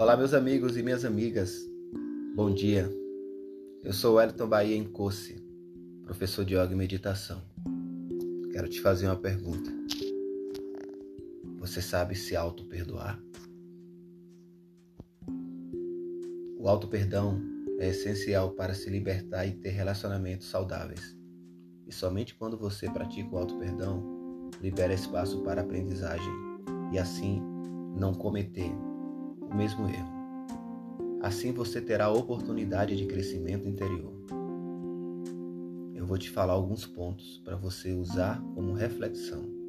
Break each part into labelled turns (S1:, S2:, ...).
S1: Olá, meus amigos e minhas amigas. Bom dia. Eu sou Wellington Bahia em Coce, professor de yoga e meditação. Quero te fazer uma pergunta. Você sabe se auto-perdoar? O auto-perdão é essencial para se libertar e ter relacionamentos saudáveis. E somente quando você pratica o auto-perdão, libera espaço para aprendizagem e assim não cometer o mesmo erro. Assim você terá a oportunidade de crescimento interior. Eu vou te falar alguns pontos para você usar como reflexão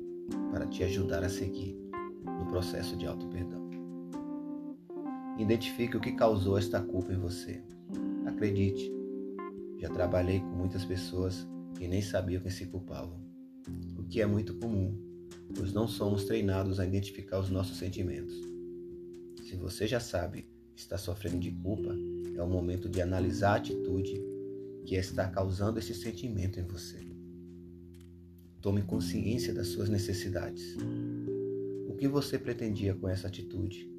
S1: para te ajudar a seguir no processo de auto-perdão. Identifique o que causou esta culpa em você. Acredite, já trabalhei com muitas pessoas que nem sabiam que se culpavam, o que é muito comum, pois não somos treinados a identificar os nossos sentimentos. Se você já sabe que está sofrendo de culpa, é o momento de analisar a atitude que está causando esse sentimento em você. Tome consciência das suas necessidades. O que você pretendia com essa atitude?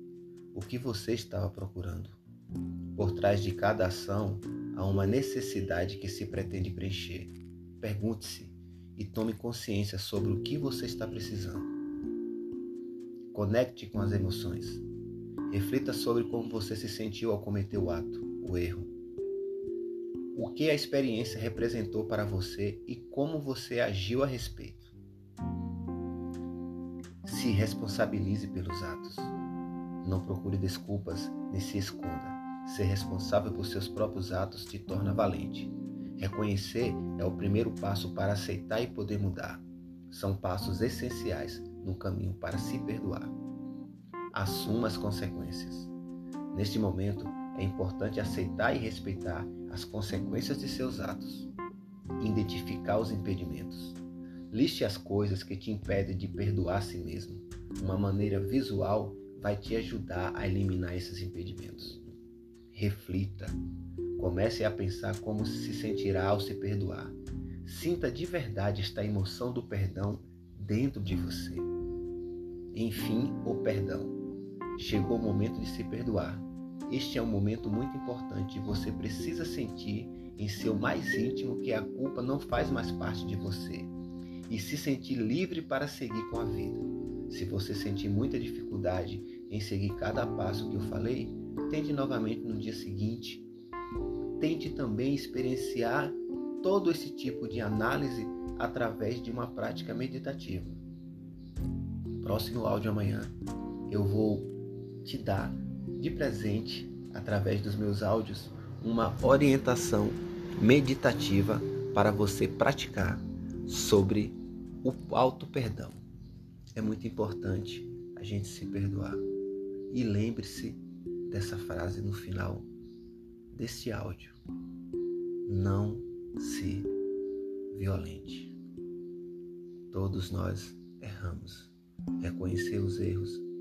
S1: O que você estava procurando? Por trás de cada ação há uma necessidade que se pretende preencher. Pergunte-se e tome consciência sobre o que você está precisando. Conecte com as emoções. Reflita sobre como você se sentiu ao cometer o ato, o erro. O que a experiência representou para você e como você agiu a respeito. Se responsabilize pelos atos. Não procure desculpas nem se esconda. Ser responsável por seus próprios atos te torna valente. Reconhecer é o primeiro passo para aceitar e poder mudar. São passos essenciais no caminho para se perdoar. Assuma as consequências. Neste momento, é importante aceitar e respeitar as consequências de seus atos. Identificar os impedimentos. Liste as coisas que te impedem de perdoar a si mesmo. Uma maneira visual vai te ajudar a eliminar esses impedimentos. Reflita. Comece a pensar como se sentirá ao se perdoar. Sinta de verdade esta emoção do perdão dentro de você. Enfim, o perdão. Chegou o momento de se perdoar. Este é um momento muito importante e você precisa sentir em seu mais íntimo que a culpa não faz mais parte de você e se sentir livre para seguir com a vida. Se você sentir muita dificuldade em seguir cada passo que eu falei, tente novamente no dia seguinte. Tente também experienciar todo esse tipo de análise através de uma prática meditativa. Próximo áudio amanhã eu vou te dar de presente, através dos meus áudios, uma orientação meditativa para você praticar sobre o auto perdão. É muito importante a gente se perdoar. E lembre-se dessa frase no final deste áudio. Não se violente. Todos nós erramos. Reconhecer os erros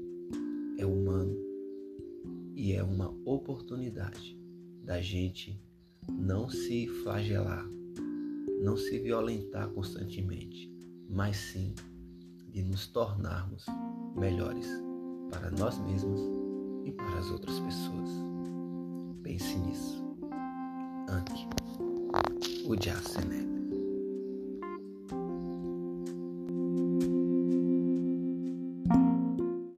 S1: é humano e é uma oportunidade da gente não se flagelar, não se violentar constantemente, mas sim de nos tornarmos melhores para nós mesmos e para as outras pessoas. Pense nisso. Anki, o Jacenet.